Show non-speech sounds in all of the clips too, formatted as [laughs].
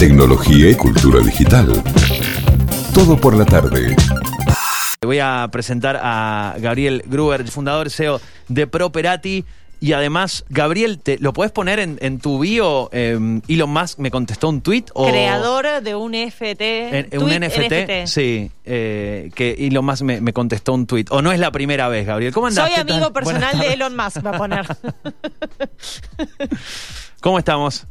tecnología y cultura digital. Todo por la tarde. Voy a presentar a Gabriel Gruber, fundador CEO de Properati. Y además, Gabriel, te, ¿lo puedes poner en, en tu bio? Eh, Elon Musk me contestó un tweet. O, Creador de un NFT. en- un tweet NFT, sí, eh, que Elon Musk me, me contestó un tweet. O no es la primera vez, Gabriel. ¿Cómo andás? Soy amigo personal de. Elon Musk, va a poner. [laughs] [laughs] ¿Cómo estamos?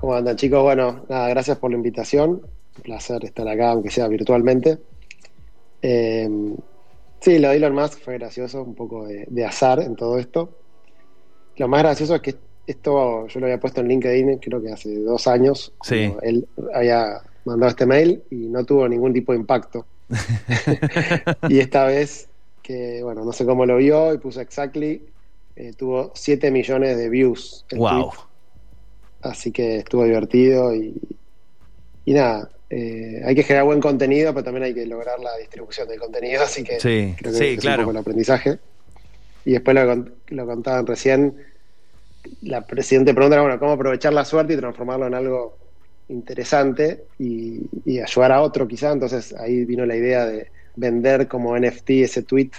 ¿Cómo andan chicos? Bueno, nada, gracias por la invitación. Un placer estar acá, aunque sea virtualmente. Eh, sí, lo de Elon Musk fue gracioso, un poco de, de azar en todo esto. Lo más gracioso es que esto yo lo había puesto en LinkedIn, creo que hace dos años. Sí. Él había mandado este mail y no tuvo ningún tipo de impacto. [laughs] y esta vez, que bueno, no sé cómo lo vio y puso exactly, eh, tuvo 7 millones de views. el Wow. tweet. Así que estuvo divertido y, y nada, eh, hay que generar buen contenido, pero también hay que lograr la distribución del contenido, así que Sí, creo que sí, es claro. un poco el aprendizaje. Y después lo, lo contaban recién, la presidente pregunta, bueno, cómo aprovechar la suerte y transformarlo en algo interesante y, y ayudar a otro quizá, entonces ahí vino la idea de vender como NFT ese tweet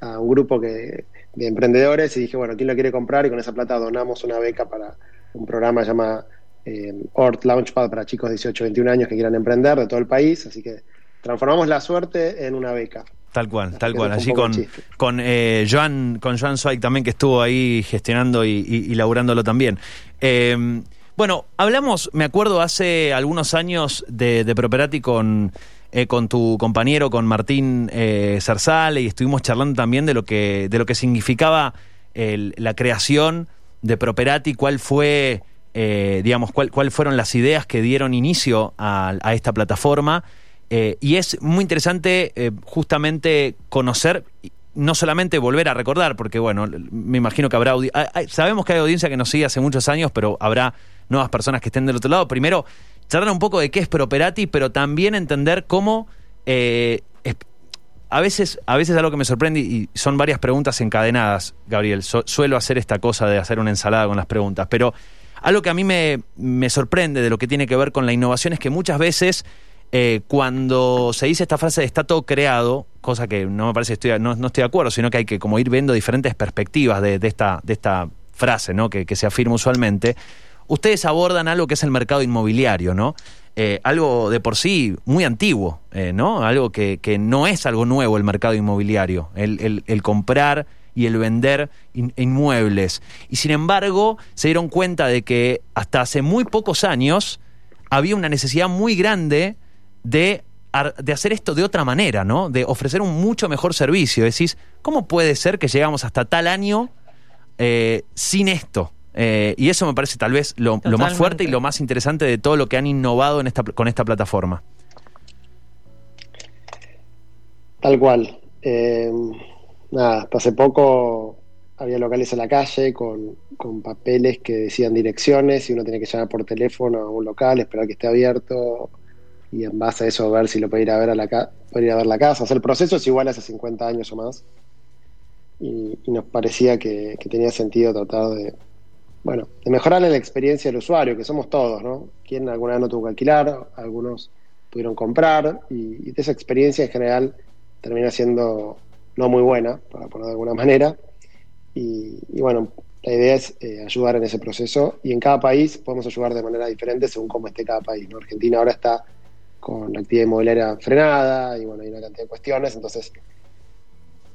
a un grupo que, de emprendedores y dije, bueno, ¿quién lo quiere comprar? Y con esa plata donamos una beca para un programa llamado eh, Ort Launchpad para chicos de 18 21 años que quieran emprender de todo el país, así que transformamos la suerte en una beca. Tal cual, tal cual. Allí con, con eh, Joan, con Joan Zweig también, que estuvo ahí gestionando y, y- y laburándolo también. Eh, bueno, hablamos, me acuerdo, hace algunos años de, de Properati con, eh, con tu compañero, con Martín Zarzale, y estuvimos charlando también de lo que, de lo que significaba el- la creación de Properati, cuál fue, eh, digamos, cuál, cuál fueron las ideas que dieron inicio a, esta plataforma. Eh, y es muy interesante eh, justamente conocer, no solamente volver a recordar, porque bueno, me imagino que habrá, hay- hay- sabemos que hay audiencia que nos sigue hace muchos años, pero habrá nuevas personas que estén del otro lado. Primero, charlar un poco de qué es Properati, pero también entender cómo... a veces, a veces algo que me sorprende y son varias preguntas encadenadas, Gabriel. Su- suelo hacer esta cosa de hacer una ensalada con las preguntas, pero algo que a mí me, me sorprende de lo que tiene que ver con la innovación es que muchas veces eh, cuando se dice esta frase de está todo creado, cosa que no me parece estoy, no, no estoy de acuerdo, sino que hay que como ir viendo diferentes perspectivas de, de esta, de esta frase ¿no? que, que se afirma usualmente, ustedes abordan algo que es el mercado inmobiliario, ¿no? Eh, algo de por sí muy antiguo, eh, ¿no? Algo que, que no es algo nuevo el mercado inmobiliario, el, el- comprar y el vender in- inmuebles. Y sin embargo, se dieron cuenta de que hasta hace muy pocos años había una necesidad muy grande de, de hacer esto de otra manera, ¿no? De ofrecer un mucho mejor servicio. Decís, ¿cómo puede ser que llegamos hasta tal año eh, sin esto? Eh, y eso me parece tal vez lo, lo más fuerte y lo más interesante de todo lo que han innovado en esta, con esta plataforma. Tal cual. Eh, nada, hasta hace poco había locales en la calle con, con papeles que decían direcciones y uno tenía que llamar por teléfono a un local, esperar que esté abierto y en base a eso ver si lo puede ir a ver a la ca- puede ir a ver la casa. O sea, el proceso es igual hace 50 años o más. Y, y nos parecía que, que tenía sentido tratar de, bueno, de mejorarle la experiencia del usuario, que somos todos, ¿no? Quien alguna vez no tuvo que alquilar, algunos pudieron comprar y, y esa experiencia en general termina siendo no muy buena, para ponerlo de alguna manera. Y, y bueno, la idea es eh, ayudar en ese proceso y en cada país podemos ayudar de manera diferente según cómo esté cada país. ¿no? Argentina ahora está con la actividad inmobiliaria frenada y bueno, hay una cantidad de cuestiones, entonces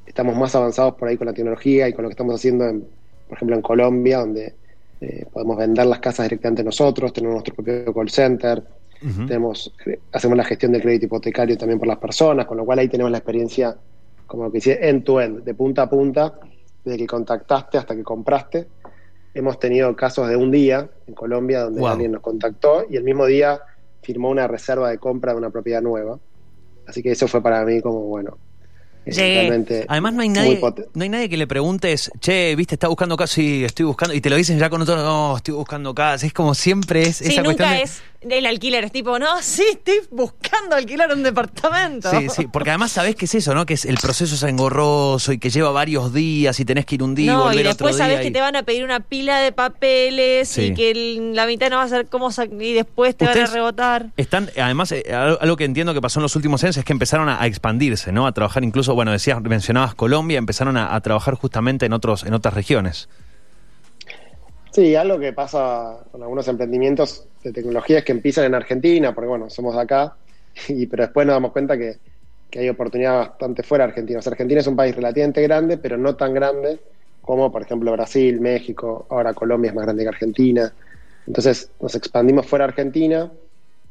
estamos más avanzados por ahí con la tecnología y con lo que estamos haciendo, en, por ejemplo, en Colombia, donde eh, podemos vender las casas directamente nosotros, tenemos nuestro propio call center, tenemos, hacemos la gestión del crédito hipotecario también por las personas, con lo cual ahí tenemos la experiencia, como que dice, end-to-end, de punta a punta, desde que contactaste hasta que compraste. Hemos tenido casos de un día en Colombia donde Wow. alguien nos contactó y el mismo día firmó una reserva de compra de una propiedad nueva. Así que eso fue para mí como, bueno, eh. Realmente Además no hay nadie, no hay nadie que le preguntes, che, viste, está buscando casa, sí, estoy buscando, y te lo dicen ya con otro, no, estoy buscando casa, es como siempre es Sí, esa cuestión nunca de- es el alquiler. Es tipo, no, sí, estoy buscando alquilar un departamento. Sí, sí, porque además sabés qué es eso, ¿no? Que es el proceso es engorroso y que lleva varios días y tenés que ir un día y volver y después otro día. sabés que y- te van a pedir una pila de papeles Sí. y que el- la mitad no va a ser cómo sa- y después te van a rebotar. Están, además, eh, algo algo que entiendo que pasó en los últimos años es que empezaron a, a expandirse, ¿no? A trabajar incluso, bueno, decías, mencionabas Colombia, empezaron a, a trabajar justamente en otros, en otras regiones. Sí, algo que pasa con algunos emprendimientos de tecnología es que empiezan en Argentina, porque bueno, somos de acá, [laughs] y, pero después nos damos cuenta que, que hay oportunidad bastante fuera de Argentina. O sea, Argentina es un país relativamente grande, pero no tan grande como, por ejemplo, Brasil, México, ahora Colombia es más grande que Argentina. Entonces nos expandimos fuera de Argentina,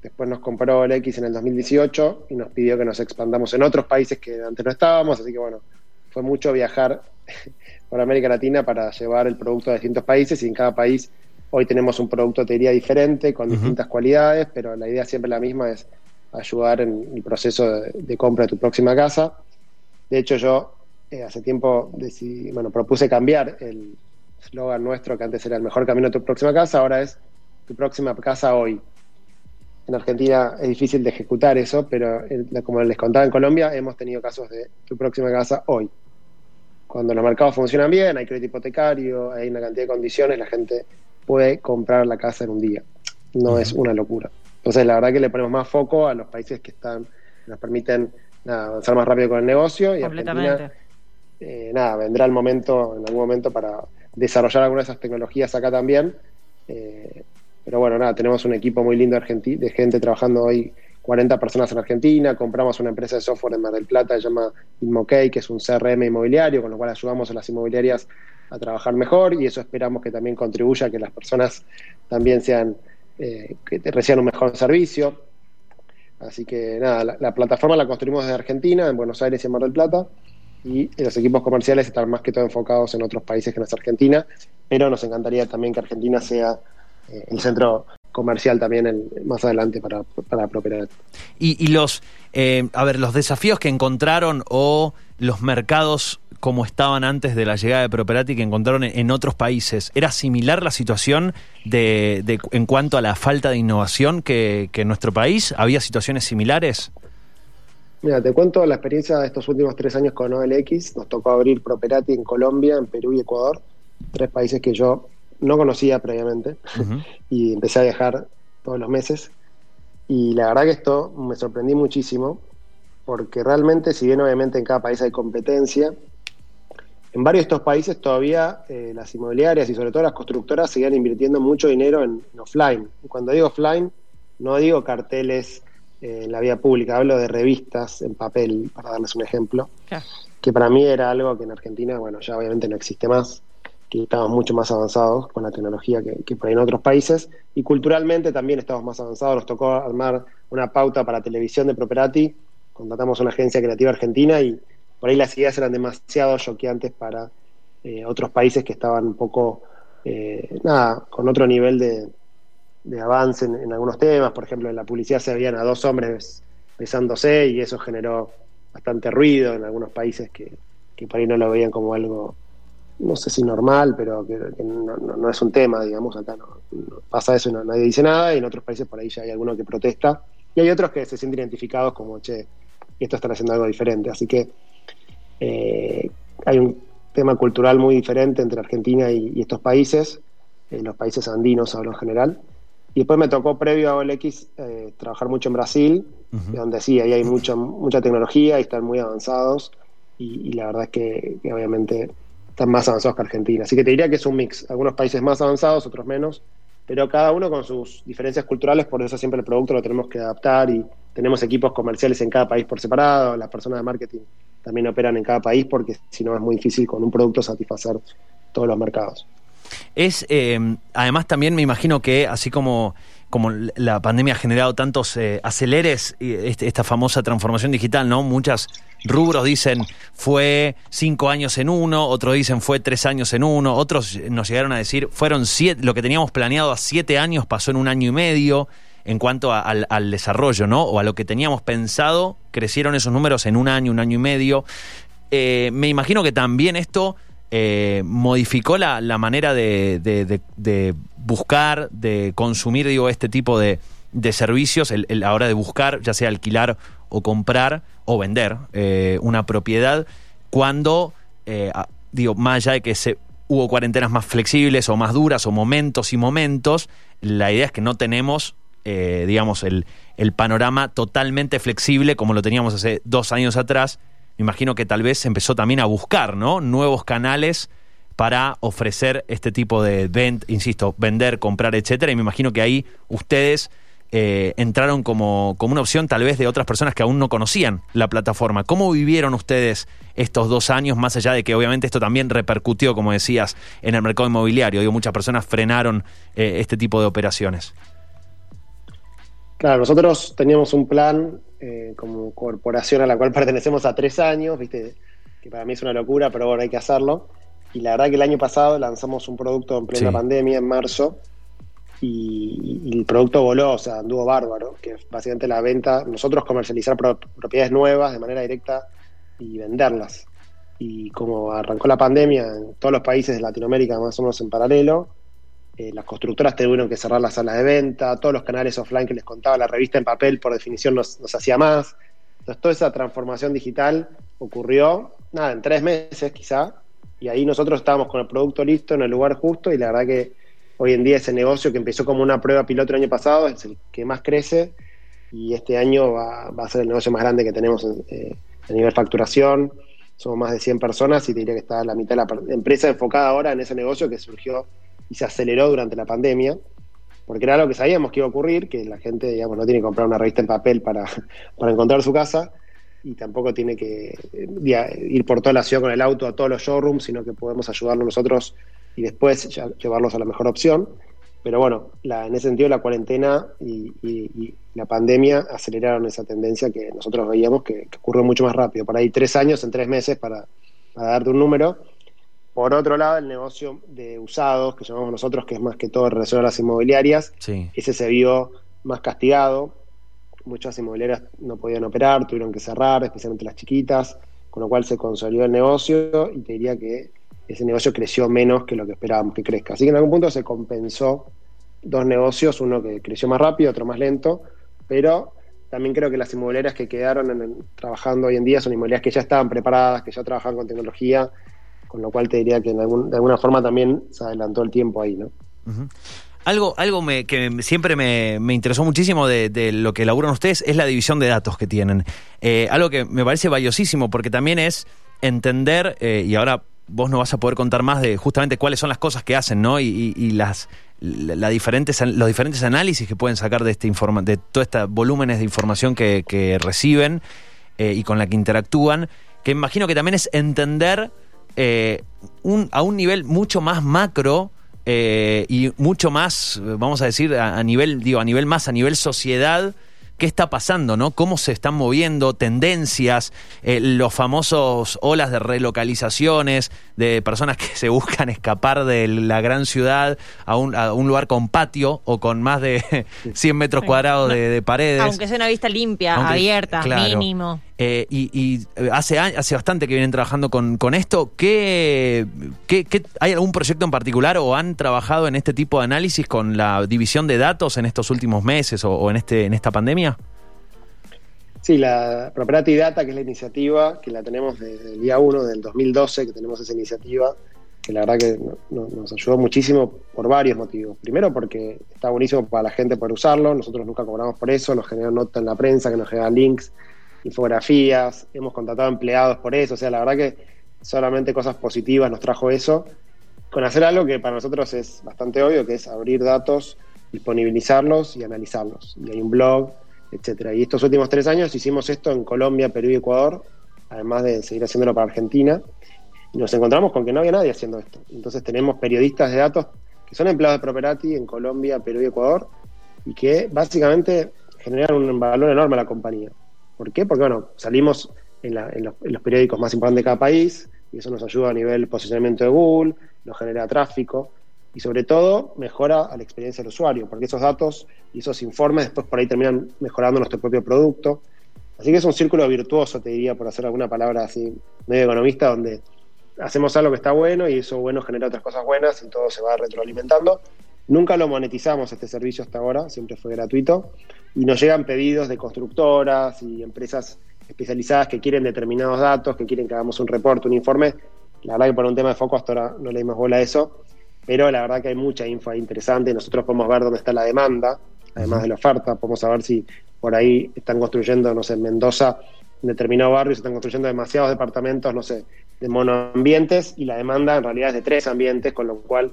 después nos compró el X en el 2018 y nos pidió que nos expandamos en otros países que antes no estábamos, así que bueno, fue mucho viajar [laughs] por América Latina para llevar el producto a distintos países y en cada país hoy tenemos un producto te diría diferente con distintas cualidades, pero la idea siempre la misma es ayudar en el proceso de, de compra de tu próxima casa. De hecho yo eh, hace tiempo decidí, bueno, propuse cambiar el eslogan nuestro que antes era el mejor camino a tu próxima casa, ahora es tu próxima casa hoy. En Argentina es difícil de ejecutar eso, pero eh, como les contaba en Colombia, hemos tenido casos de tu próxima casa hoy. Cuando los mercados funcionan bien, hay crédito hipotecario, hay una cantidad de condiciones, la gente puede comprar la casa en un día. No es una locura. Entonces, la verdad que le ponemos más foco a los países que están nos permiten nada, avanzar más rápido con el negocio y Completamente. Argentina, eh, nada, vendrá el momento, en algún momento, para desarrollar algunas de esas tecnologías acá también. Eh, pero bueno, nada, tenemos un equipo muy lindo de gente trabajando hoy, 40 personas en Argentina, compramos una empresa de software en Mar del Plata, se llama Inmokey, que es un CRM inmobiliario, con lo cual ayudamos a las inmobiliarias a trabajar mejor y eso esperamos que también contribuya a que las personas también sean, eh, que reciban un mejor servicio. Así que nada, la, la plataforma la construimos desde Argentina, en Buenos Aires y en Mar del Plata, y los equipos comerciales están más que todo enfocados en otros países que no es Argentina, pero nos encantaría también que Argentina sea eh, el centro comercial también en- más adelante para, para Properat. Y, y los, eh, a ver, los desafíos que encontraron o los mercados como estaban antes de la llegada de Properati que encontraron en, en otros países, ¿era similar la situación de, de- en cuanto a la falta de innovación que, que en nuestro país? ¿Había situaciones similares? Mira, te cuento la experiencia de estos últimos tres años con OLX. Nos tocó abrir Properati en Colombia, en Perú y Ecuador, tres países que yo no conocía previamente [laughs] y empecé a viajar todos los meses. Y la verdad que esto me sorprendí muchísimo, porque realmente, si bien obviamente en cada país hay competencia, en varios de estos países todavía eh, las inmobiliarias y sobre todo las constructoras seguían invirtiendo mucho dinero en, en offline. Y cuando digo offline, no digo carteles eh, en la vía pública, hablo de revistas en papel, para darles un ejemplo Claro. que para mí era algo que en Argentina, bueno, ya obviamente no existe más, que estamos mucho más avanzados con la tecnología que, que por ahí en otros países, y culturalmente también estamos más avanzados, nos tocó armar una pauta para televisión de Properati, contratamos una agencia creativa argentina y por ahí las ideas eran demasiado choqueantes para eh, otros países que estaban un poco, eh, nada, con otro nivel de, de avance en, en algunos temas, por ejemplo, en la publicidad se veían a dos hombres besándose y eso generó bastante ruido en algunos países que, que por ahí no lo veían como algo, no sé si normal, pero que, que no, no- no es un tema, digamos, acá no, no pasa eso nadie dice nada, y en otros países por ahí ya hay alguno que protesta, y hay otros que se sienten identificados como, che, esto están haciendo algo diferente, así que eh, hay un tema cultural muy diferente entre Argentina y, y estos países, eh, los países andinos hablo en general, y después me tocó previo a OLX eh, trabajar mucho en Brasil, donde sí, ahí hay mucha, mucha tecnología y están muy avanzados y, y la verdad es que, que obviamente están más avanzados que Argentina. Así que te diría que es un mix, algunos países más avanzados, otros menos, pero cada uno con sus diferencias culturales, por eso siempre el producto lo tenemos que adaptar y tenemos equipos comerciales en cada país por separado, las personas de marketing también operan en cada país porque si no es muy difícil con un producto satisfacer todos los mercados. Es, eh, además también me imagino que así como, como la pandemia ha generado tantos eh, aceleres, este- esta famosa transformación digital, ¿no? Muchas rubros dicen fue cinco años en uno, otros dicen fue tres años en uno, otros nos llegaron a decir fueron siete, lo que teníamos planeado a siete años pasó en un año y medio en cuanto al, desarrollo, ¿no? O a lo que teníamos pensado, crecieron esos números en un año, un año y medio. Eh, me imagino que también esto eh, modificó la, la manera de buscar, de consumir, digo, este tipo de, de servicios, el, el- a la hora de buscar, ya sea alquilar o comprar o vender eh, una propiedad, cuando, eh, digo, más allá de que se, hubo cuarentenas más flexibles o más duras o momentos y momentos, la idea es que no tenemos, eh, digamos, el, el panorama totalmente flexible como lo teníamos hace dos años atrás. Me imagino que tal vez empezó también a buscar, ¿no? Nuevos canales para ofrecer este tipo de vent, insisto, vender, comprar, etcétera. Y me imagino que ahí ustedes eh, entraron como, como una opción tal vez de otras personas que aún no conocían la plataforma. ¿Cómo vivieron ustedes estos dos años, más allá de que obviamente esto también repercutió, como decías, en el mercado inmobiliario? Digo, muchas personas frenaron eh, este tipo de operaciones. Claro, nosotros teníamos un plan eh, como corporación a la cual [laughs] pertenecemos a tres años, viste, que para mí es una locura, pero bueno, hay que hacerlo. Y la verdad que el año pasado lanzamos un producto en plena Sí. pandemia, en marzo, y, y el producto voló, o sea, anduvo bárbaro, que es básicamente la venta, nosotros comercializar pro- propiedades nuevas de manera directa y venderlas. Y como arrancó la pandemia en todos los países de Latinoamérica más o menos en paralelo, eh, las constructoras tuvieron que cerrar las salas de venta, todos los canales offline que les contaba, la revista en papel por definición nos, nos hacía más. Entonces toda esa transformación digital ocurrió, nada, en tres meses quizá, y ahí nosotros estábamos con el producto listo en el lugar justo y la verdad que hoy en día ese negocio que empezó como una prueba piloto el año pasado es el que más crece y este año va, va a ser el negocio más grande que tenemos en, eh, a nivel facturación. Somos más de 100 personas y te diría que está la mitad de la empresa enfocada ahora en ese negocio que surgió y se aceleró durante la pandemia, porque era algo que sabíamos que iba a ocurrir, que la gente digamos, no tiene que comprar una revista en papel para, [laughs] para encontrar su casa y tampoco tiene que eh, ir por toda la ciudad con el auto a todos los showrooms, sino que podemos ayudarlos nosotros y después ya- llevarlos a la mejor opción. Pero bueno, la- en ese sentido la cuarentena y, y- y la pandemia aceleraron esa tendencia que nosotros veíamos que, que ocurrió mucho más rápido. Por ahí tres años en tres meses para, para darte un número. Por otro lado, el negocio de usados, que llamamos nosotros, que es más que todo relacionado a las inmobiliarias, Sí. ese se vio más castigado. Muchas inmobiliarias no podían operar, tuvieron que cerrar, especialmente las chiquitas, con lo cual se consolidó el negocio y te diría que ese negocio creció menos que lo que esperábamos que crezca. Así que en algún punto se compensó dos negocios, uno que creció más rápido, otro más lento, pero también creo que las inmobiliarias que quedaron trabajando hoy en día son inmobiliarias que ya estaban preparadas, que ya trabajan con tecnología, con lo cual te diría que en algún- de alguna forma también se adelantó el tiempo ahí, ¿no? Algo, algo me- que siempre me, me interesó muchísimo de, lo que laburan ustedes es la división de datos que tienen. Eh, algo que me parece valiosísimo porque también es entender, eh, y ahora vos no vas a poder contar más de justamente cuáles son las cosas que hacen, ¿no? Y, y- y las la, la diferentes, los diferentes análisis que pueden sacar de este informa, de todos estos volúmenes de información que, que reciben eh, y con la que interactúan, que imagino que también es entender eh, un- a un nivel mucho más macro eh, y mucho más, vamos a decir, a, a nivel, digo, a nivel más, a nivel sociedad, qué está pasando, ¿no? Cómo se están moviendo, tendencias, eh, los famosos olas de relocalizaciones, de personas que [laughs] se buscan escapar de la gran ciudad a un, a un lugar con patio o con más de [laughs] 100 metros cuadrados de, de paredes. Aunque sea una vista limpia, Aunque- abierta, claro. mínimo. Eh, y eh, hace, hace bastante que vienen trabajando con, con esto. ¿Qué, qué, hay algún proyecto en particular o han trabajado en este tipo de análisis con la división de datos en estos últimos meses o, en, este, en esta pandemia? Sí, la Property Data, que es la iniciativa, que la tenemos desde el día 1 del 2012, que tenemos esa iniciativa, que la verdad que no- no- nos ayudó muchísimo por varios motivos. Primero porque está buenísimo para la gente poder usarlo, nosotros nunca cobramos por eso, nos generan nota en la prensa, que nos generan links, infografías, hemos contratado empleados por eso, o sea, la verdad que solamente cosas positivas nos trajo eso, con hacer algo que para nosotros es bastante obvio, que es abrir datos, disponibilizarlos y analizarlos. Y hay un blog, etcétera. Y estos últimos tres años hicimos esto en Colombia, Perú y Ecuador, además de seguir haciéndolo para Argentina. Y nos encontramos con que no había nadie haciendo esto. Entonces tenemos periodistas de datos que son empleados de Properati en Colombia, Perú y Ecuador y que básicamente generan un valor enorme a la compañía. ¿Por qué? Porque bueno, salimos en, la- en los, periódicos más importantes de cada país y eso nos ayuda a nivel posicionamiento de Google, nos genera tráfico y sobre todo mejora a la experiencia del usuario, porque esos datos y esos informes después por ahí terminan mejorando nuestro propio producto. Así que es un círculo virtuoso, te diría, por hacer alguna palabra así medio economista, donde hacemos algo que está bueno y eso bueno genera otras cosas buenas y todo se va retroalimentando. Nunca lo monetizamos este servicio hasta ahora, siempre fue gratuito. Y nos llegan pedidos de constructoras y empresas especializadas que quieren determinados datos, que quieren que hagamos un reporte, un informe. La verdad que por un tema de foco hasta ahora no le dimos bola a eso, pero la verdad que hay mucha info interesante. Nosotros podemos ver dónde está la demanda, además de la oferta. Podemos saber si por ahí están construyendo, no sé, en Mendoza, en determinado barrio, se están construyendo demasiados departamentos, no sé, de monoambientes y la demanda en realidad es de tres ambientes, con lo cual,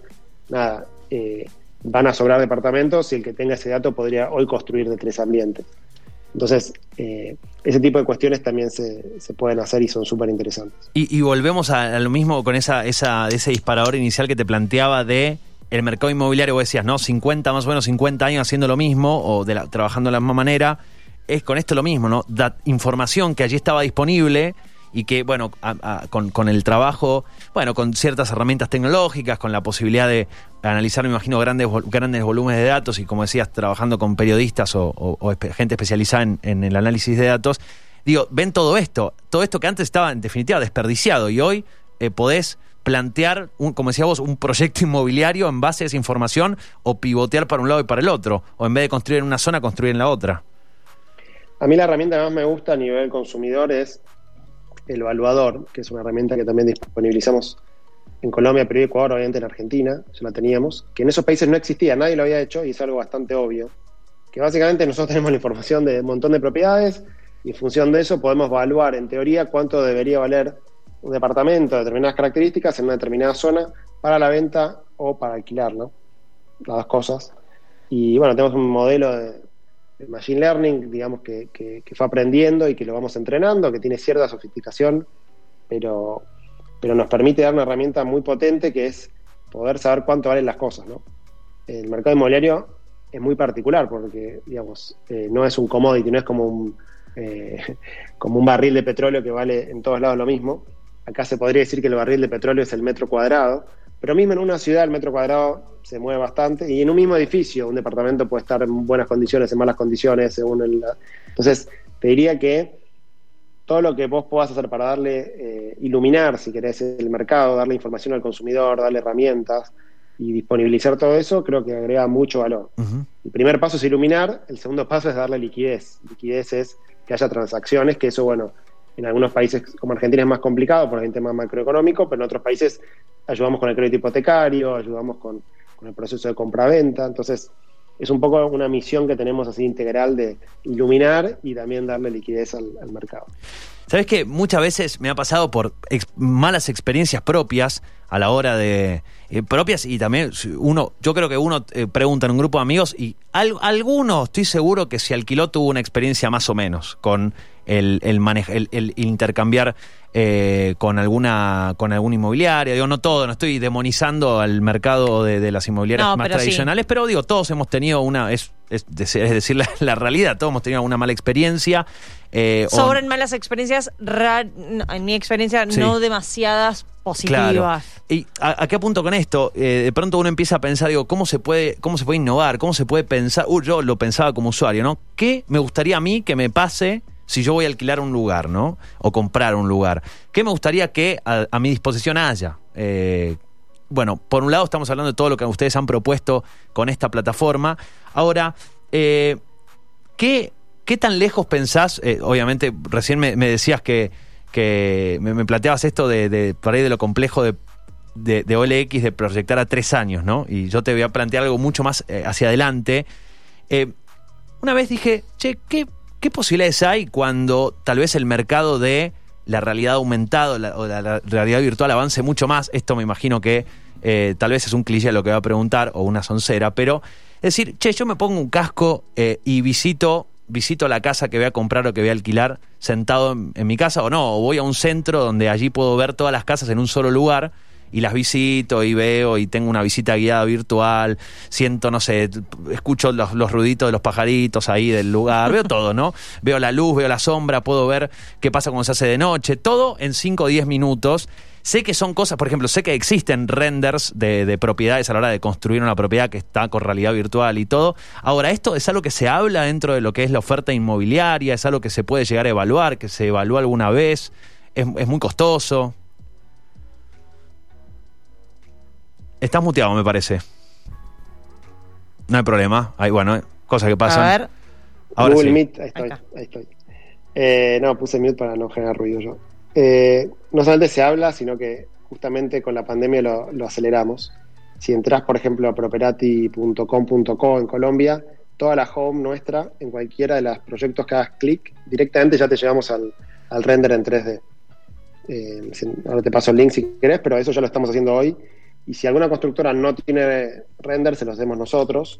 nada, eh, van a sobrar departamentos y el que tenga ese dato podría hoy construir de tres ambientes. Entonces, eh, ese tipo de cuestiones también se, se pueden hacer y son súper interesantes. Y, volvemos a, lo mismo con esa, esa, ese disparador inicial que te planteaba de el mercado inmobiliario, vos decías, ¿no? 50, más o menos 50 años haciendo lo mismo o trabajando de la misma manera. Es con esto lo mismo, ¿no? Información que allí estaba disponible y que, bueno, con, el trabajo, bueno, con ciertas herramientas tecnológicas, con la posibilidad de analizar, me imagino, grandes, grandes volúmenes de datos y, como decías, trabajando con periodistas o, gente especializada en, el análisis de datos, digo, ven todo esto, todo esto que antes estaba, en definitiva, desperdiciado y hoy eh, podés plantear, un, como decía vos, un proyecto inmobiliario en base a esa información o pivotear para un lado y para el otro, o en vez de construir en una zona, construir en la otra. A mí la herramienta que más me gusta a nivel consumidor es el Evaluador, que es una herramienta que también disponibilizamos en Colombia, Perú y Ecuador, obviamente en Argentina, ya la teníamos, que en esos países no existía, nadie lo había hecho y es algo bastante obvio. Que básicamente nosotros tenemos la información de un montón de propiedades y en función de eso podemos evaluar en teoría cuánto debería valer un departamento de determinadas características en una determinada zona para la venta o para alquilar, ¿no? Las dos cosas. Y bueno, tenemos un modelo de, Machine Learning, digamos, que, que, fue aprendiendo y que lo vamos entrenando, que tiene cierta sofisticación, pero, pero nos permite dar una herramienta muy potente que es poder saber cuánto valen las cosas, ¿no? El mercado inmobiliario es muy particular porque, digamos, eh, no es un commodity, no es como un, eh, [laughs] como un barril de petróleo que vale en todos lados lo mismo. Acá se podría decir que el barril de petróleo es el metro cuadrado, pero mismo en una ciudad el metro cuadrado se mueve bastante y en un mismo edificio un departamento puede estar en buenas condiciones, en malas condiciones, según el... Entonces, te diría que todo lo que vos puedas hacer para darle, eh, iluminar, si querés, el mercado, darle información al consumidor, darle herramientas y disponibilizar todo eso, creo que agrega mucho valor. El primer paso es iluminar, el segundo paso es darle liquidez. Liquidez es que haya transacciones, que eso, bueno, en algunos países como Argentina es más complicado por el tema macroeconómico, pero en otros países ayudamos con el crédito hipotecario, ayudamos con, el proceso de compra-venta. Entonces, es un poco una misión que tenemos así integral de iluminar y también darle liquidez al, mercado. Sabes que muchas veces me ha pasado por malas experiencias propias a la hora de eh, propias y también uno, yo creo que uno eh, pregunta en un grupo de amigos y alguno estoy seguro que si alquiló tuvo una experiencia más o menos con el, el, el, intercambiar eh, con alguna con alguna inmobiliaria. Digo, no todo, no estoy demonizando al mercado de, las inmobiliarias más tradicionales, pero digo, todos hemos tenido una, es, es, decir, la, realidad, todos hemos tenido una mala experiencia. Eh, Sobran malas experiencias, en mi experiencia, no demasiadas positivas. ¿Y a, qué apunto con esto? Eh, de pronto uno empieza a pensar, digo, ¿cómo se puede, cómo se puede innovar? ¿Cómo se puede pensar? Uh, yo lo pensaba como usuario, ¿no? ¿Qué me gustaría a mí que me pase si yo voy a alquilar un lugar, ¿no? O comprar un lugar. ¿Qué me gustaría que a, mi disposición haya? Eh, bueno, por un lado estamos hablando de todo lo que ustedes han propuesto con esta plataforma. Ahora, eh, ¿qué, ¿qué, tan lejos pensás? Eh, obviamente, recién me, decías que, que me, planteabas esto de, de, por ahí de lo complejo de, de, OLX de proyectar a tres años, ¿no? Y yo te voy a plantear algo mucho más hacia adelante. una vez dije, che, ¿qué, ¿Qué posibilidades hay cuando tal vez el mercado de la realidad aumentada o la realidad virtual avance mucho más? Esto me imagino que eh, tal vez es un cliché lo que va a preguntar o una soncera, pero es decir, che, yo me pongo un casco eh, y visito visito la casa que voy a comprar o que voy a alquilar sentado en, mi casa o no, o voy a un centro donde allí puedo ver todas las casas en un solo lugar y las visito y veo y tengo una visita guiada virtual, siento, no sé, escucho los, los ruiditos de los pajaritos ahí del lugar, veo [laughs] todo, ¿no? Veo la luz, veo la sombra, puedo ver qué pasa cuando se hace de noche, todo en 5 o 10 minutos. Sé que son cosas, por ejemplo, sé que existen renders de, de, propiedades a la hora de construir una propiedad que está con realidad virtual y todo. Ahora, esto es algo que se habla dentro de lo que es la oferta inmobiliaria, es algo que se puede llegar a evaluar, que se evalúa alguna vez, es, es muy costoso. Estás muteado, me parece. No hay problema. Hay, bueno, cosas que pasan. A ver. Ahora Google sí. Meet, ahí estoy, Ahí ahí. Eh, no, puse mute para no generar ruido yo. Eh, no solamente se habla, sino que justamente con la pandemia lo, lo aceleramos. Si entras, por ejemplo, a properati.com.co en Colombia, toda la home nuestra, en cualquiera de los proyectos que hagas clic, directamente ya te llevamos al, al render en 3D. Eh, si- ahora te paso el link si querés, pero eso ya lo estamos haciendo hoy. Y si alguna constructora no tiene render, se los demos nosotros.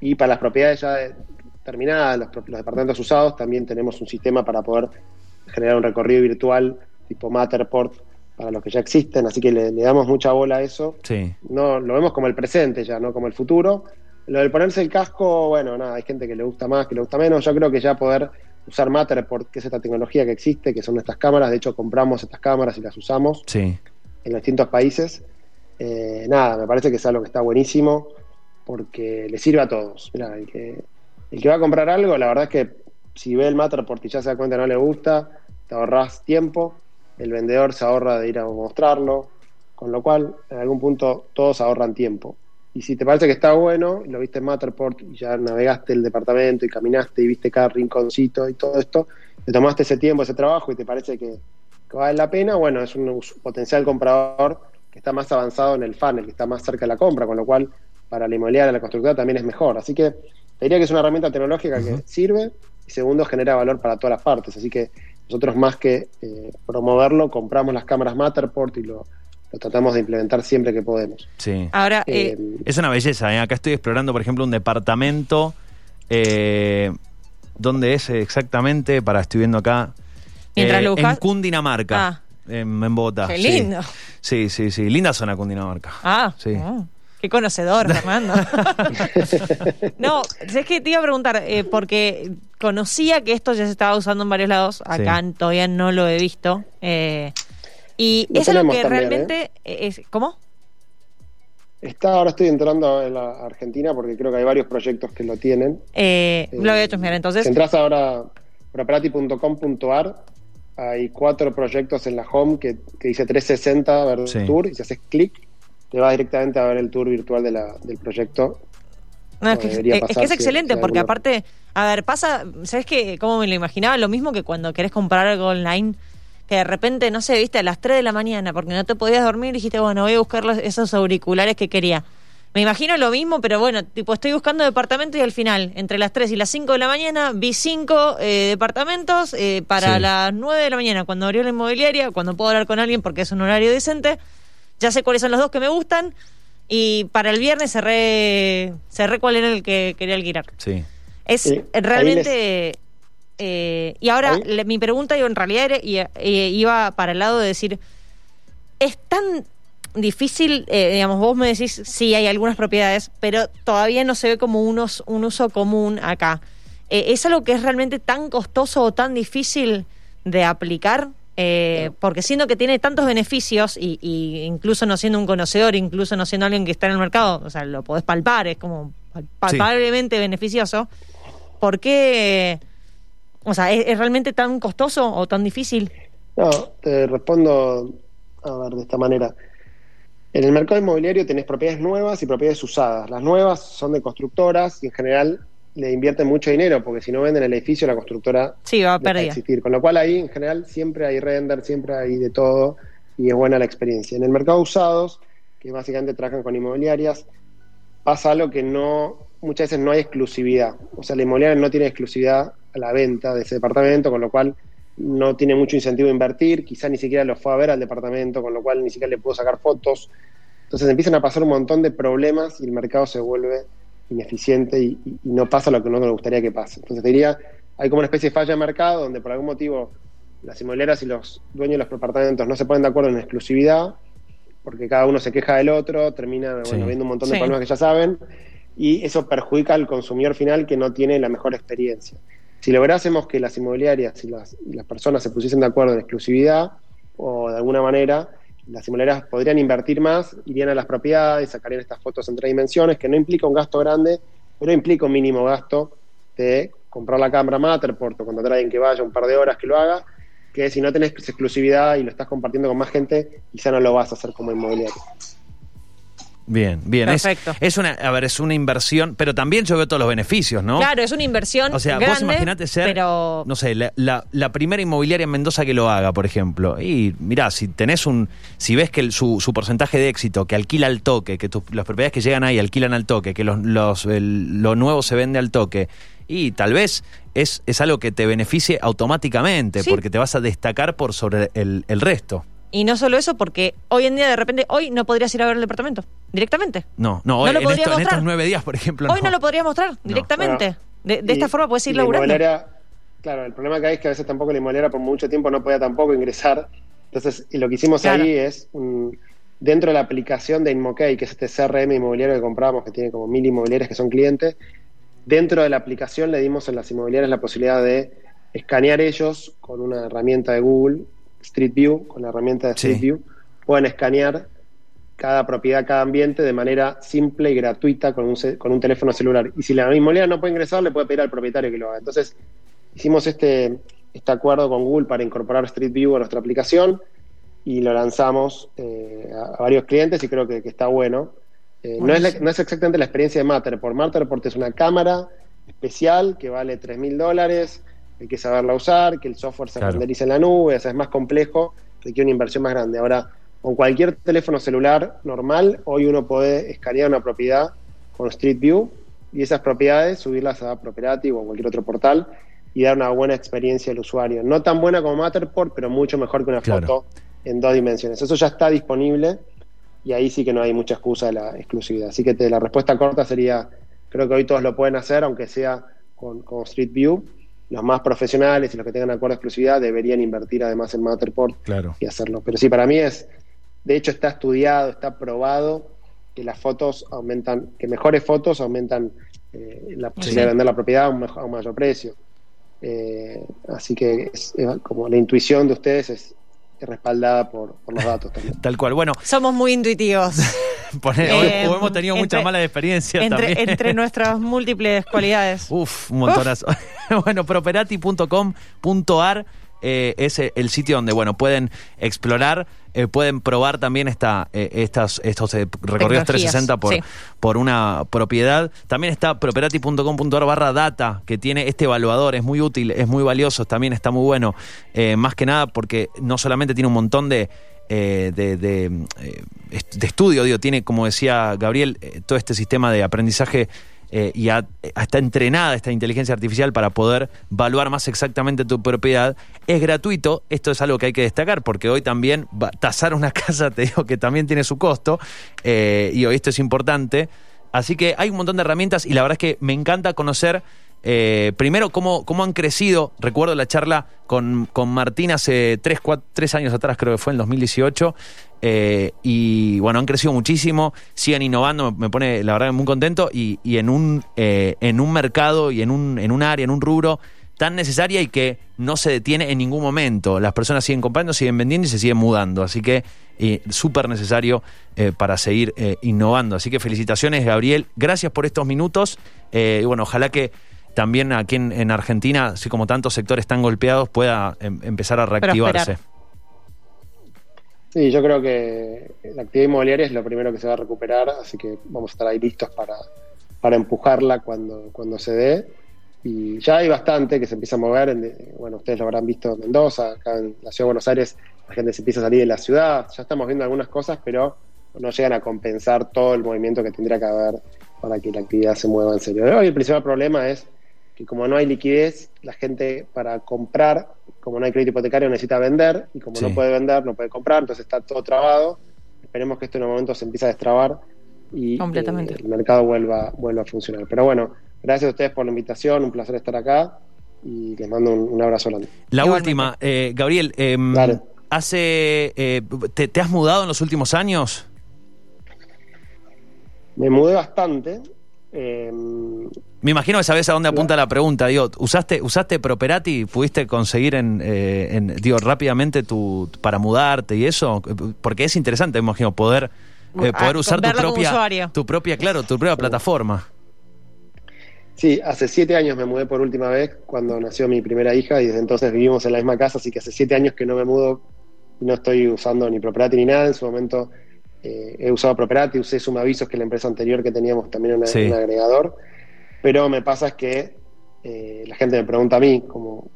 Y para las propiedades ya de- terminadas, los, los departamentos usados, también tenemos un sistema para poder generar un recorrido virtual tipo Matterport para los que ya existen. Así que le, le damos mucha bola a eso. Sí. No, lo vemos como el presente ya, no como el futuro. Lo del ponerse el casco, bueno, nada, hay gente que le gusta más, que le gusta menos. Yo creo que ya poder usar Matterport, que es esta tecnología que existe, que son estas cámaras, de hecho compramos estas cámaras y las usamos Sí. en los distintos países. Eh, nada, me parece que es algo que está buenísimo porque le sirve a todos. Mirá, el, que, el que va a comprar algo, la verdad es que si ve el Matterport y ya se da cuenta que no le gusta, te ahorras tiempo, el vendedor se ahorra de ir a mostrarlo, con lo cual en algún punto todos ahorran tiempo. Y si te parece que está bueno, lo viste en Matterport y ya navegaste el departamento y caminaste y viste cada rinconcito y todo esto, te tomaste ese tiempo, ese trabajo y te parece que, vale la pena, bueno, es un potencial comprador que está más avanzado en el funnel, que está más cerca de la compra, con lo cual para la inmobiliaria, la constructora también es mejor. Así que te diría que es una herramienta tecnológica que sirve y segundo genera valor para todas las partes. Así que nosotros más que eh, promoverlo, compramos las cámaras Matterport y lo, lo tratamos de implementar siempre que podemos. Sí. Ahora, eh, Eh, Es una belleza. ¿eh? Acá estoy explorando, por ejemplo, un departamento. Eh, ¿Dónde es exactamente? Para, estoy viendo acá. Mientras Eh, lo buscas. En Cundinamarca. Ah. En, en Bogotá. Qué lindo. Sí, sí, sí. Linda zona Cundinamarca. Ah, Sí. ah, qué conocedor, [laughs] Fernando. [laughs] no, es que te iba a preguntar, eh, porque conocía que esto ya se estaba usando en varios lados, acá Sí. todavía no lo he visto. eh, y Lo es algo tenemos que también, realmente es... ¿Cómo? está, ahora estoy entrando en la Argentina porque creo que hay varios proyectos que lo tienen. Eh, lo voy a chusmear, entonces. Entras ahora operati.com.ar, hay cuatro proyectos en la home que, que dice 360 ver Sí. tour y si haces clic te vas directamente a ver el tour virtual de la- del proyecto. No, es, que, es que pasar es si- excelente, si porque alguna- aparte, a ver, pasa, ¿sabes qué? ¿Cómo me lo imaginaba? Lo mismo que cuando querés comprar algo online, que de repente, no sé, viste, a las 3 de la mañana, porque no te podías dormir, dijiste, bueno, voy a buscar los- esos auriculares que quería. Me imagino lo mismo, pero bueno, tipo, estoy buscando departamento y al final, entre las 3 y las 5 de la mañana, vi 5 departamentos eh, para Sí. las 9 de la mañana, cuando abrió la inmobiliaria, cuando puedo hablar con alguien porque es un horario decente, ya sé cuáles son los dos que me gustan. Y para el viernes cerré, cerré cuál era el que quería alquilar. Sí. Es Sí, realmente... eh, y ahora le- mi pregunta yo en realidad era- y- eh, iba para el lado de decir, es tan difícil, eh, digamos, vos me decís, sí, hay algunas propiedades, pero todavía no se ve como unos, un uso común acá. Eh, ¿Es algo que es realmente tan costoso o tan difícil de aplicar? Eh, porque siendo que tiene tantos beneficios y, y incluso no siendo un conocedor, incluso no siendo alguien que está en el mercado, o sea, lo podés palpar, es como pal- palpablemente beneficioso. ¿Por qué? O sea, ¿es, es realmente tan costoso o tan difícil? No, te respondo a ver de esta manera. En el mercado inmobiliario tenés propiedades nuevas y propiedades usadas. Las nuevas son de constructoras y en general le invierten mucho dinero porque si no venden el edificio la constructora Sí, va deja de perdida. existir. Con lo cual ahí en general siempre hay render, siempre hay de todo y es buena la experiencia. En el mercado usados, que básicamente trabajan con inmobiliarias, pasa algo que no muchas veces no hay exclusividad. O sea, la inmobiliaria no tiene exclusividad a la venta de ese departamento, con lo cual no tiene mucho incentivo a invertir, quizá ni siquiera lo fue a ver al departamento, con lo cual ni siquiera le pudo sacar fotos. Entonces empiezan a pasar un montón de problemas y el mercado se vuelve ineficiente y, y- y no pasa lo que uno le gustaría que pase. Entonces te diría, hay como una especie de falla de mercado donde por algún motivo las inmobiliarias y los dueños de los departamentos no se ponen de acuerdo en exclusividad, porque cada uno se queja del otro, termina Sí. bueno, viendo un montón de Sí. problemas que ya saben, y eso perjudica al consumidor final que no tiene la mejor experiencia. Si lográsemos que las inmobiliarias y las, y las personas se pusiesen de acuerdo en exclusividad, o de alguna manera las inmobiliarias podrían invertir más, irían a las propiedades, sacarían estas fotos en tres dimensiones, que no implica un gasto grande, pero implica un mínimo gasto de comprar la cámara Matterport o contratar a alguien que vaya un par de horas que lo haga, que si no tenés exclusividad y lo estás compartiendo con más gente, quizá no lo vas a hacer como inmobiliario. Bien, bien. Perfecto. Es, una, a ver, es una inversión, pero también yo veo todos los beneficios, ¿no? Claro, es una inversión O sea, vos imaginate ser, pero no sé, la, la- la primera inmobiliaria en Mendoza que lo haga, por ejemplo. Y mirá, si tenés un, si ves que el- su, su porcentaje de éxito, que alquila al toque, que las propiedades que llegan ahí alquilan al toque, que los, los- el- lo nuevo se vende al toque, y tal vez es, es algo que te beneficie automáticamente, Sí. porque te vas a destacar por sobre el, el resto. Y no solo eso, porque hoy en día de repente, hoy no podrías ir a ver el departamento directamente. No, no, No hoy- lo en, podría esto- en estos nueve días, por ejemplo, Hoy no lo podrías mostrar directamente. de de Y- esta forma puedes ir la laburando. inmobiliaria- claro, el problema que hay es que a veces tampoco la inmobiliaria por mucho tiempo no podía tampoco ingresar. Entonces, y lo que hicimos Claro. ahí es, un- dentro de la aplicación de Inmokey, que es este CRM inmobiliario que compramos, que tiene como mil inmobiliarias que son clientes, dentro de la aplicación le dimos a las inmobiliarias la posibilidad de escanear ellos con una herramienta de Google, Street View, con la herramienta de Sí. Street View, pueden escanear cada propiedad, cada ambiente de manera simple y gratuita con un, con un teléfono celular. Y si la inmobiliaria no puede ingresar, le puede pedir al propietario que lo haga. Entonces, hicimos este, este acuerdo con Google para incorporar Street View a nuestra aplicación y lo lanzamos eh, a, a varios clientes y creo que, que está bueno. Eh, no, es la- no es exactamente la experiencia de Matterport. Matterport es una cámara especial que vale 3 mil dólares, hay que saberla usar, que el software se Claro. renderiza en la nube, o sea, es más complejo, requiere una inversión más grande. Ahora, con cualquier teléfono celular normal, hoy uno puede escanear una propiedad con Street View y esas propiedades subirlas a Property o a cualquier otro portal y dar una buena experiencia al usuario. No tan buena como Matterport, pero mucho mejor que una Claro. foto en dos dimensiones. Eso ya está disponible y ahí sí que no hay mucha excusa de la exclusividad. Así que te- la respuesta corta sería, creo que hoy todos lo pueden hacer, aunque sea con, con Street View. Los más profesionales y los que tengan acuerdo de exclusividad deberían invertir además en Matterport Claro. y hacerlo. Pero sí, para mí es, de hecho está estudiado, está probado que las fotos aumentan, que mejores fotos aumentan eh, la posibilidad de vender la propiedad a un, mejor- a un mayor precio. Eh, así que es, es como la intuición de ustedes es, es respaldada por, por los datos también. Tal cual. Bueno, Somos muy intuitivos. [laughs] pone- Eh, o hemos tenido muchas malas experiencias entre, también. entre nuestras múltiples cualidades. [laughs] Uf, un montonazo. [laughs] bueno, properati.com.ar eh, es el sitio donde, bueno, pueden explorar, eh, pueden probar también esta, eh, estas, estos eh, recorridos Tecnologías, 360 por, sí. por una propiedad. También está properati.com.ar barra data, que tiene este evaluador, es muy útil, es muy valioso, también está muy bueno. Eh, más que nada porque no solamente tiene un montón de... eh, de, de, eh, est- de estudio, digo, tiene, como decía Gabriel, eh, todo este sistema de aprendizaje eh, y a- está entrenada esta inteligencia artificial para poder evaluar más exactamente tu propiedad. Es gratuito, esto es algo que hay que destacar, porque hoy también tasar una [laughs] casa, te digo que también tiene su costo, eh, y hoy esto es importante. Así que hay un montón de herramientas y la verdad es que me encanta conocer eh, primero cómo, cómo han crecido. Recuerdo la charla con, con Martín hace tres, tres años atrás, creo que fue en 2018. eh, y bueno, han crecido muchísimo, siguen innovando, me, pone la verdad muy contento y, y en, un, eh, en un mercado y en un, en un área, en un rubro tan necesaria y que no se detiene en ningún momento. Las personas siguen comprando, siguen vendiendo y se siguen mudando. Así que súper necesario para seguir innovando. Así que felicitaciones, Gabriel. Gracias por estos minutos. Y bueno, ojalá que también aquí en, en Argentina, así como tantos sectores tan golpeados, pueda em- empezar a reactivarse. Sí, yo creo que la actividad inmobiliaria es lo primero que se va a recuperar, así que vamos a estar ahí listos para, para empujarla cuando, cuando se dé. Y ya hay bastante que se empieza a mover. en- bueno, ustedes lo habrán visto en Mendoza, acá en la ciudad de Buenos Aires, la gente se empieza a salir de la ciudad. Ya estamos viendo algunas cosas, pero no llegan a compensar todo el movimiento que tendría que haber para que la actividad se mueva en serio. Hoy el principal problema es que como no hay liquidez, la gente para comprar, como no hay crédito hipotecario, necesita vender, y como Sí. no puede vender, no puede comprar, entonces está todo trabado. Esperemos que esto en un momento se empiece a destrabar y Completamente. eh, el mercado vuelva, vuelva a funcionar. Pero bueno, gracias a ustedes por la invitación, un placer estar acá y les mando un, un abrazo grande. La Igualmente. última, eh, Gabriel, em, Dale. hace, eh, te, te has mudado en los últimos años? Me mudé bastante. eh, Me imagino que sabes a dónde apunta la pregunta. Digo, ¿usaste, usaste Properati? ¿Pudiste conseguir en, eh, en- digo, rápidamente tu, para mudarte y eso? Porque es interesante, me imagino, poder, eh, Ah, poder usar tu propia, tu propia, claro, tu propia plataforma. sí, hace siete años me mudé por última vez cuando nació mi primera hija y desde entonces vivimos en la misma casa, así que hace siete años que no me mudo y no estoy usando ni Property ni nada. En su momento eh, he usado Properati, usé Sumavisos, que es la empresa anterior que teníamos también un, Sí. un agregador, pero me pasa es que eh, la gente me pregunta a mí, como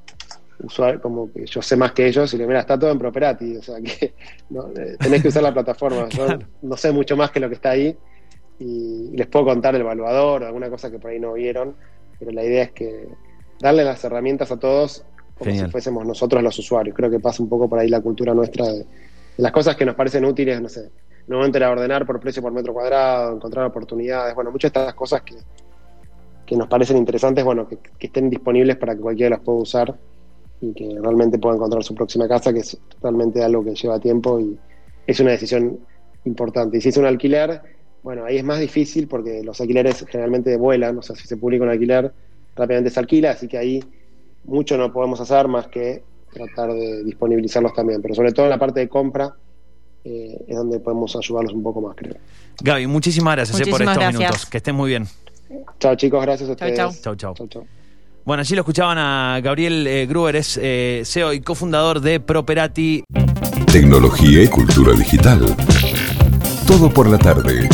usuario, como que yo sé más que ellos, y le digo, mira, está todo en Properati, o sea que [laughs] no, eh, tenés que usar la plataforma, yo no sé mucho más que lo que está ahí, y, les puedo contar el evaluador o alguna cosa que por ahí no vieron, pero la idea es que darle las herramientas a todos como Genial. si fuésemos nosotros los usuarios. Creo que pasa un poco por ahí la cultura nuestra de, de las cosas que nos parecen útiles, no sé. En un momento era ordenar por precio por metro cuadrado, encontrar oportunidades, bueno, muchas de estas cosas que, que nos parecen interesantes, bueno, que, que estén disponibles para que cualquiera las pueda usar y que realmente pueda encontrar su próxima casa, que es realmente algo que lleva tiempo y es una decisión importante. Y si es un alquiler, bueno, ahí es más difícil porque los alquileres generalmente vuelan, o sea, si se publica un alquiler, rápidamente se alquila, así que ahí mucho no podemos hacer más que tratar de disponibilizarlos también, pero sobre todo en la parte de compra eh, es donde podemos ayudarlos un poco más, creo. Gaby, muchísimas gracias eh, por estos gracias. minutos. Que estén muy bien. Chao chicos, gracias a ustedes. chau. Chau, chau. Chau, chau. Bueno, allí lo escuchaban a Gabriel eh, Gruber, es eh, CEO y cofundador de Properati. Tecnología y cultura digital. Todo por la tarde.